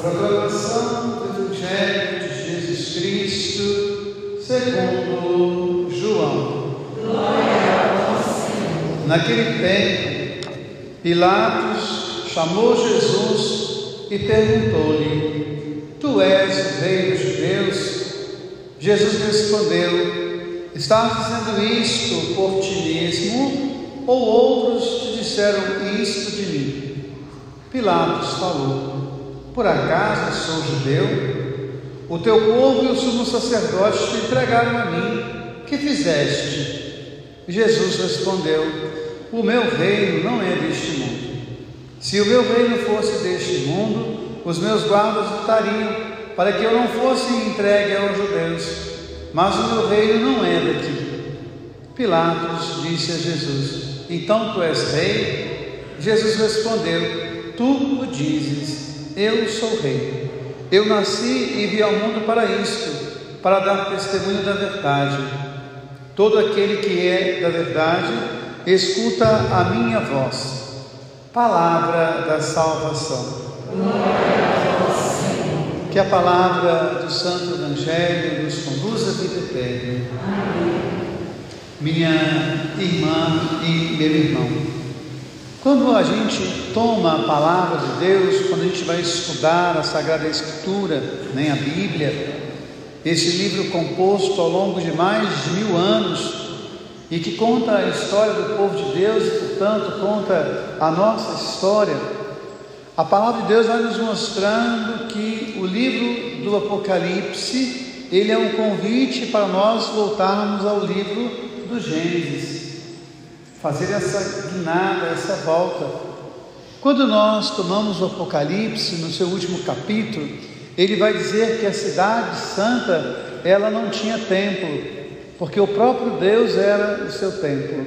Proclamação do Evangelho de Jesus Cristo, segundo João. Glória a vós, Senhor. Naquele tempo, Pilatos chamou Jesus e perguntou-lhe: Tu és o rei dos judeus? Jesus respondeu: Estás dizendo isto por ti mesmo, ou outros te disseram isto de mim? Pilatos falou: por acaso sou judeu? O teu povo e o sumo sacerdote te entregaram a mim. Que fizeste? Jesus respondeu: O meu reino não é deste mundo. Se o meu reino fosse deste mundo, os meus guardas lutariam para que eu não fosse entregue aos judeus. Mas o meu reino não é daqui. Pilatos disse a Jesus: Então tu és rei? Jesus respondeu: Tu o dizes. Eu sou rei. Eu nasci e vi ao mundo para isto, para dar testemunho da verdade. Todo aquele que é da verdade, escuta a minha voz. Palavra da salvação. Que a palavra do Santo Evangelho nos conduza à vida eterna. Minha irmã e meu irmão. Quando a gente toma a palavra de Deus, quando a gente vai estudar a Sagrada Escritura, nem a Bíblia, esse livro composto ao longo de mais de mil anos e que conta a história do povo de Deus e, portanto, conta a nossa história, a palavra de Deus vai nos mostrando que o livro do Apocalipse ele é um convite para nós voltarmos ao livro do Gênesis fazer essa guinada, essa volta. Quando nós tomamos o Apocalipse, no seu último capítulo, ele vai dizer que a cidade santa, ela não tinha templo, porque o próprio Deus era o seu templo.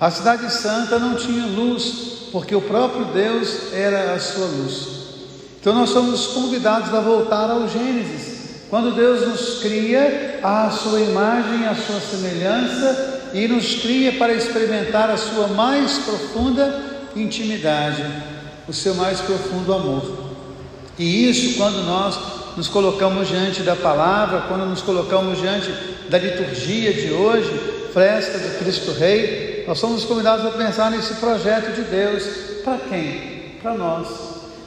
A cidade santa não tinha luz, porque o próprio Deus era a sua luz. Então nós somos convidados a voltar ao Gênesis, quando Deus nos cria à sua imagem, à sua semelhança, e nos cria para experimentar a sua mais profunda intimidade, o seu mais profundo amor. E isso quando nós nos colocamos diante da palavra, quando nos colocamos diante da liturgia de hoje, festa de Cristo Rei, nós somos convidados a pensar nesse projeto de Deus. Para quem? Para nós.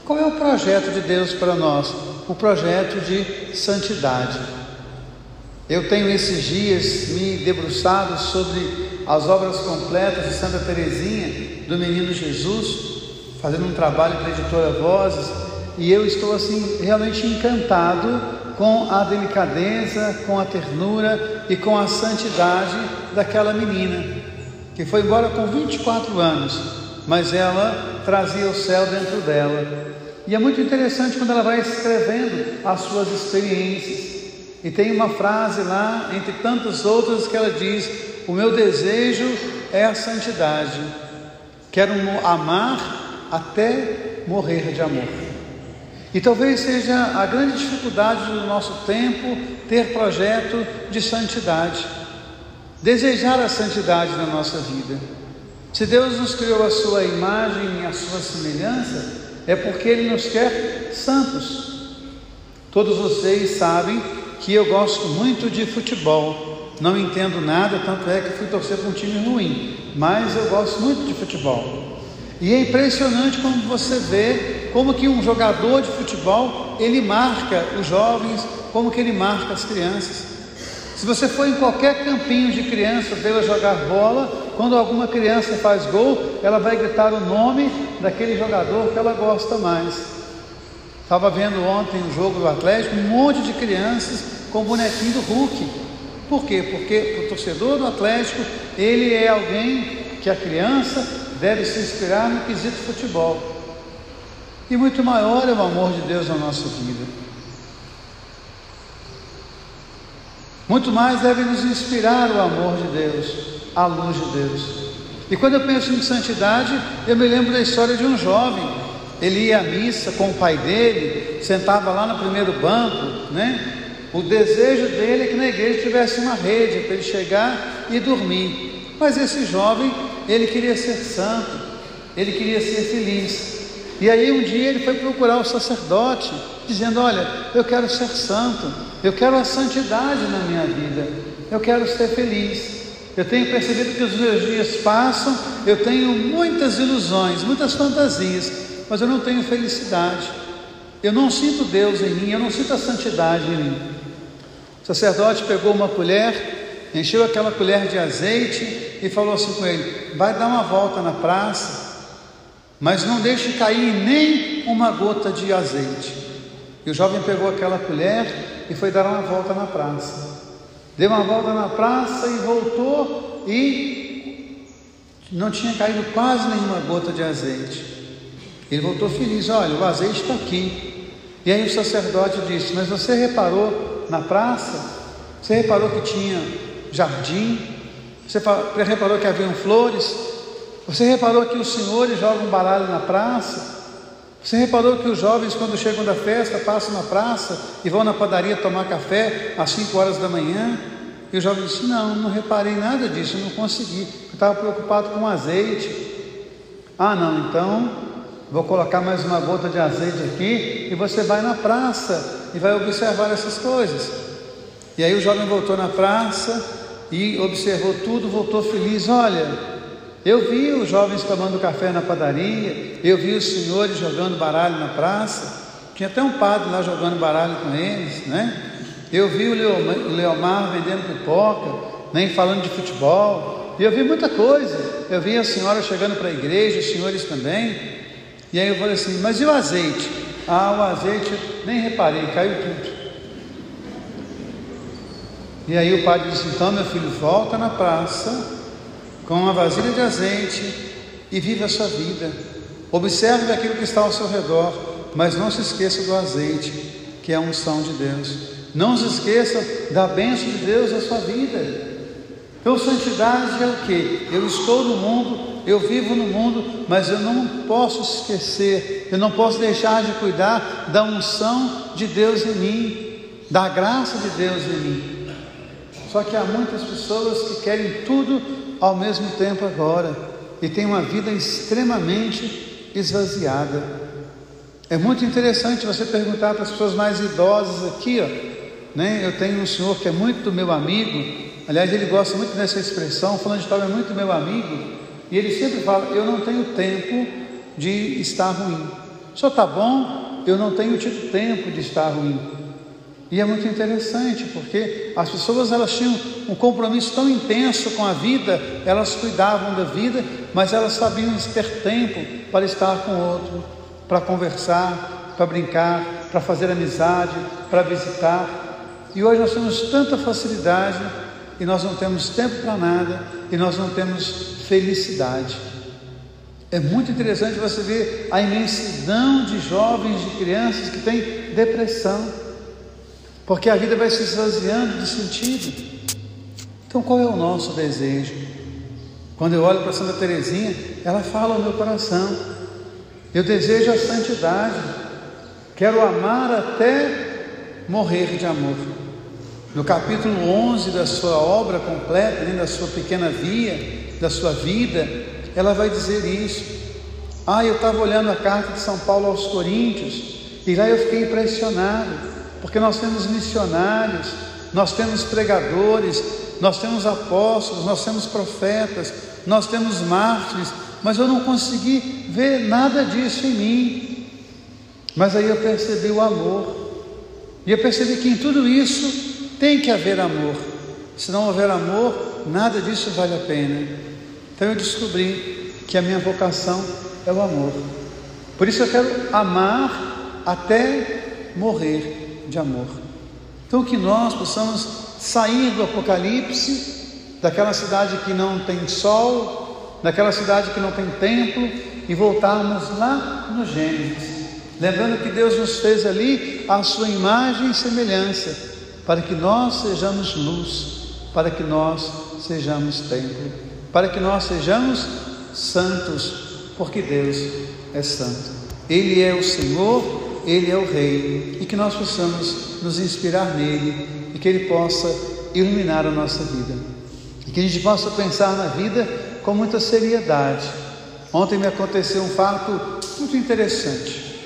Qual é o projeto de Deus para nós? O projeto de santidade. Eu tenho esses dias me debruçado sobre as obras completas de Santa Teresinha do Menino Jesus, fazendo um trabalho para a editora Vozes, e eu estou assim realmente encantado com a delicadeza, com a ternura e com a santidade daquela menina, que foi embora com 24 anos, mas ela trazia o céu dentro dela. E é muito interessante quando ela vai escrevendo as suas experiências. E tem uma frase lá, entre tantas outras, que ela diz: O meu desejo é a santidade. Quero amar até morrer de amor. E talvez seja a grande dificuldade do nosso tempo ter projeto de santidade, desejar a santidade na nossa vida. Se Deus nos criou a sua imagem e a sua semelhança, é porque Ele nos quer santos. Todos vocês sabem que eu gosto muito de futebol. Não entendo nada, tanto é que fui torcer para um time ruim, mas eu gosto muito de futebol. E é impressionante como você vê como que um jogador de futebol, ele marca os jovens, como que ele marca as crianças. Se você for em qualquer campinho de criança vê-la jogar bola, quando alguma criança faz gol, ela vai gritar o nome daquele jogador que ela gosta mais. Estava vendo ontem o jogo do Atlético, um monte de crianças com o bonequinho do Hulk. Por quê? Porque o torcedor do Atlético, ele é alguém que a criança deve se inspirar no quesito futebol. E muito maior é o amor de Deus na nossa vida. Muito mais deve nos inspirar o amor de Deus, a luz de Deus. E quando eu penso em santidade, eu me lembro da história de um jovem ele ia à missa com o pai dele, sentava lá no primeiro banco, né? O desejo dele é que na igreja tivesse uma rede para ele chegar e dormir. Mas esse jovem, ele queria ser santo, ele queria ser feliz. E aí um dia ele foi procurar o sacerdote, dizendo: Olha, eu quero ser santo, eu quero a santidade na minha vida, eu quero ser feliz. Eu tenho percebido que os meus dias passam, eu tenho muitas ilusões, muitas fantasias, mas eu não tenho felicidade. Eu não sinto Deus em mim, eu não sinto a santidade em mim. O sacerdote pegou uma colher, encheu aquela colher de azeite e falou assim com ele: Vai dar uma volta na praça, mas não deixe cair nem uma gota de azeite. E o jovem pegou aquela colher e foi dar uma volta na praça. Deu uma volta na praça e voltou e não tinha caído quase nenhuma gota de azeite. Ele voltou feliz: Olha, o azeite está aqui. E aí o sacerdote disse: Mas você reparou na praça? Você reparou que tinha jardim? Você reparou que haviam flores? Você reparou que os senhores jogam baralho na praça? Você reparou que os jovens, quando chegam da festa, passam na praça e vão na padaria tomar café às 5 horas da manhã? E o jovem disse: Não, não reparei nada disso, não consegui, eu estava preocupado com azeite. Ah, não, então Vou colocar mais uma gota de azeite aqui e você vai na praça e vai observar essas coisas. E aí o jovem voltou na praça e observou tudo, voltou feliz. Olha, eu vi os jovens tomando café na padaria, eu vi os senhores jogando baralho na praça, tinha até um padre lá jogando baralho com eles, né? Eu vi o Leomar vendendo pipoca, nem falando de futebol, e eu vi muita coisa. Eu vi a senhora chegando para a igreja, os senhores também. E aí eu falei assim, mas e o azeite? Ah, o azeite, nem reparei, caiu tudo. E aí o padre disse, então meu filho, volta na praça com uma vasilha de azeite e vive a sua vida. Observe aquilo que está ao seu redor, mas não se esqueça do azeite, que é a unção de Deus. Não se esqueça da bênção de Deus na sua vida. Então, santidade é o que? Eu estou no mundo, eu vivo no mundo, mas eu não posso esquecer, eu não posso deixar de cuidar da unção de Deus em mim, da graça de Deus em mim. Só que há muitas pessoas que querem tudo ao mesmo tempo agora e têm uma vida extremamente esvaziada. É muito interessante você perguntar para as pessoas mais idosas aqui, ó, né? Eu tenho um senhor que é muito meu amigo, aliás, ele gosta muito dessa expressão, falando de história é muito meu amigo. E ele sempre fala: Eu não tenho tempo de estar ruim. Só está bom, eu não tenho tido tempo de estar ruim. E é muito interessante porque as pessoas elas tinham um compromisso tão intenso com a vida, elas cuidavam da vida, mas elas sabiam ter tempo para estar com o outro, para conversar, para brincar, para fazer amizade, para visitar. E hoje nós temos tanta facilidade e nós não temos tempo para nada e nós não temos felicidade. É muito interessante você ver a imensidão de jovens, de crianças que têm depressão, porque a vida vai se esvaziando de sentido. Então, qual é o nosso desejo? Quando eu olho para Santa Teresinha, ela fala ao meu coração: eu desejo a santidade, quero amar até morrer de amor. No capítulo 11 da sua obra completa, da sua pequena via, da sua vida, ela vai dizer isso. Ah, eu estava olhando a carta de São Paulo aos Coríntios, e lá eu fiquei impressionado, porque nós temos missionários, nós temos pregadores, nós temos apóstolos, nós temos profetas, nós temos mártires, mas eu não consegui ver nada disso em mim. Mas aí eu percebi o amor, e eu percebi que em tudo isso tem que haver amor. Se não houver amor, nada disso vale a pena. Então eu descobri que a minha vocação é o amor. Por isso eu quero amar até morrer de amor. Então que nós possamos sair do Apocalipse, daquela cidade que não tem sol, daquela cidade que não tem templo, e voltarmos lá no Gênesis. Lembrando que Deus nos fez ali a sua imagem e semelhança, para que nós sejamos luz, para que nós sejamos templo para que nós sejamos santos, porque Deus é santo. Ele é o Senhor, Ele é o Rei, e que nós possamos nos inspirar nele e que Ele possa iluminar a nossa vida. E que a gente possa pensar na vida com muita seriedade, Ontem me aconteceu um fato muito interessante.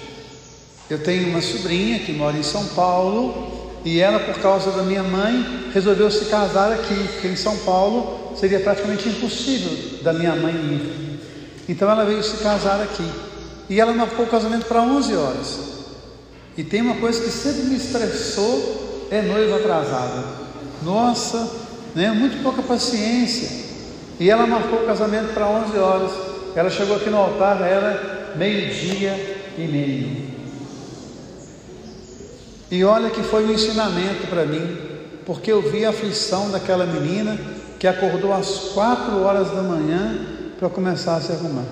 Eu tenho uma sobrinha que mora em São Paulo e ela, por causa da minha mãe, resolveu se casar aqui, porque em São Paulo seria praticamente impossível da minha mãe ir. Então ela veio se casar aqui e ela marcou o casamento para 11 horas. E tem uma coisa que sempre me estressou: é noiva atrasada. Nossa, né, muito pouca paciência. E ela marcou o casamento para 11 horas. Ela chegou aqui no altar, era meio-dia e meio. E olha que foi um ensinamento para mim, porque eu vi a aflição daquela menina que acordou às quatro horas da manhã para começar a se arrumar.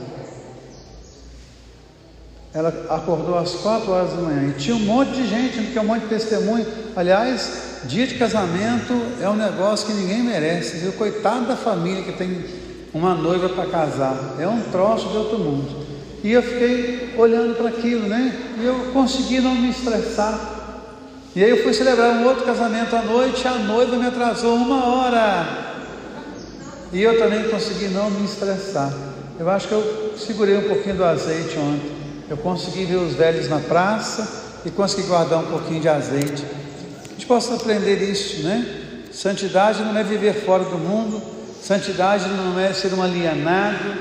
Ela acordou às quatro horas da manhã e tinha um monte de gente, porque um monte de testemunho. Aliás, dia de casamento é um negócio que ninguém merece, viu? Coitado da família que tem uma noiva para casar. É um troço de outro mundo. E eu fiquei olhando para aquilo, né? E eu consegui não me estressar. E aí eu fui celebrar um outro casamento à noite, a noiva me atrasou uma hora. E eu também consegui não me estressar. Eu acho que eu segurei um pouquinho do azeite ontem. Eu consegui ver os velhos na praça e consegui guardar um pouquinho de azeite. A gente possa aprender isso, né? Santidade não é viver fora do mundo, Santidade não é ser um alienado,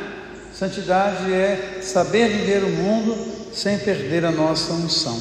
santidade é saber viver o mundo sem perder a nossa unção.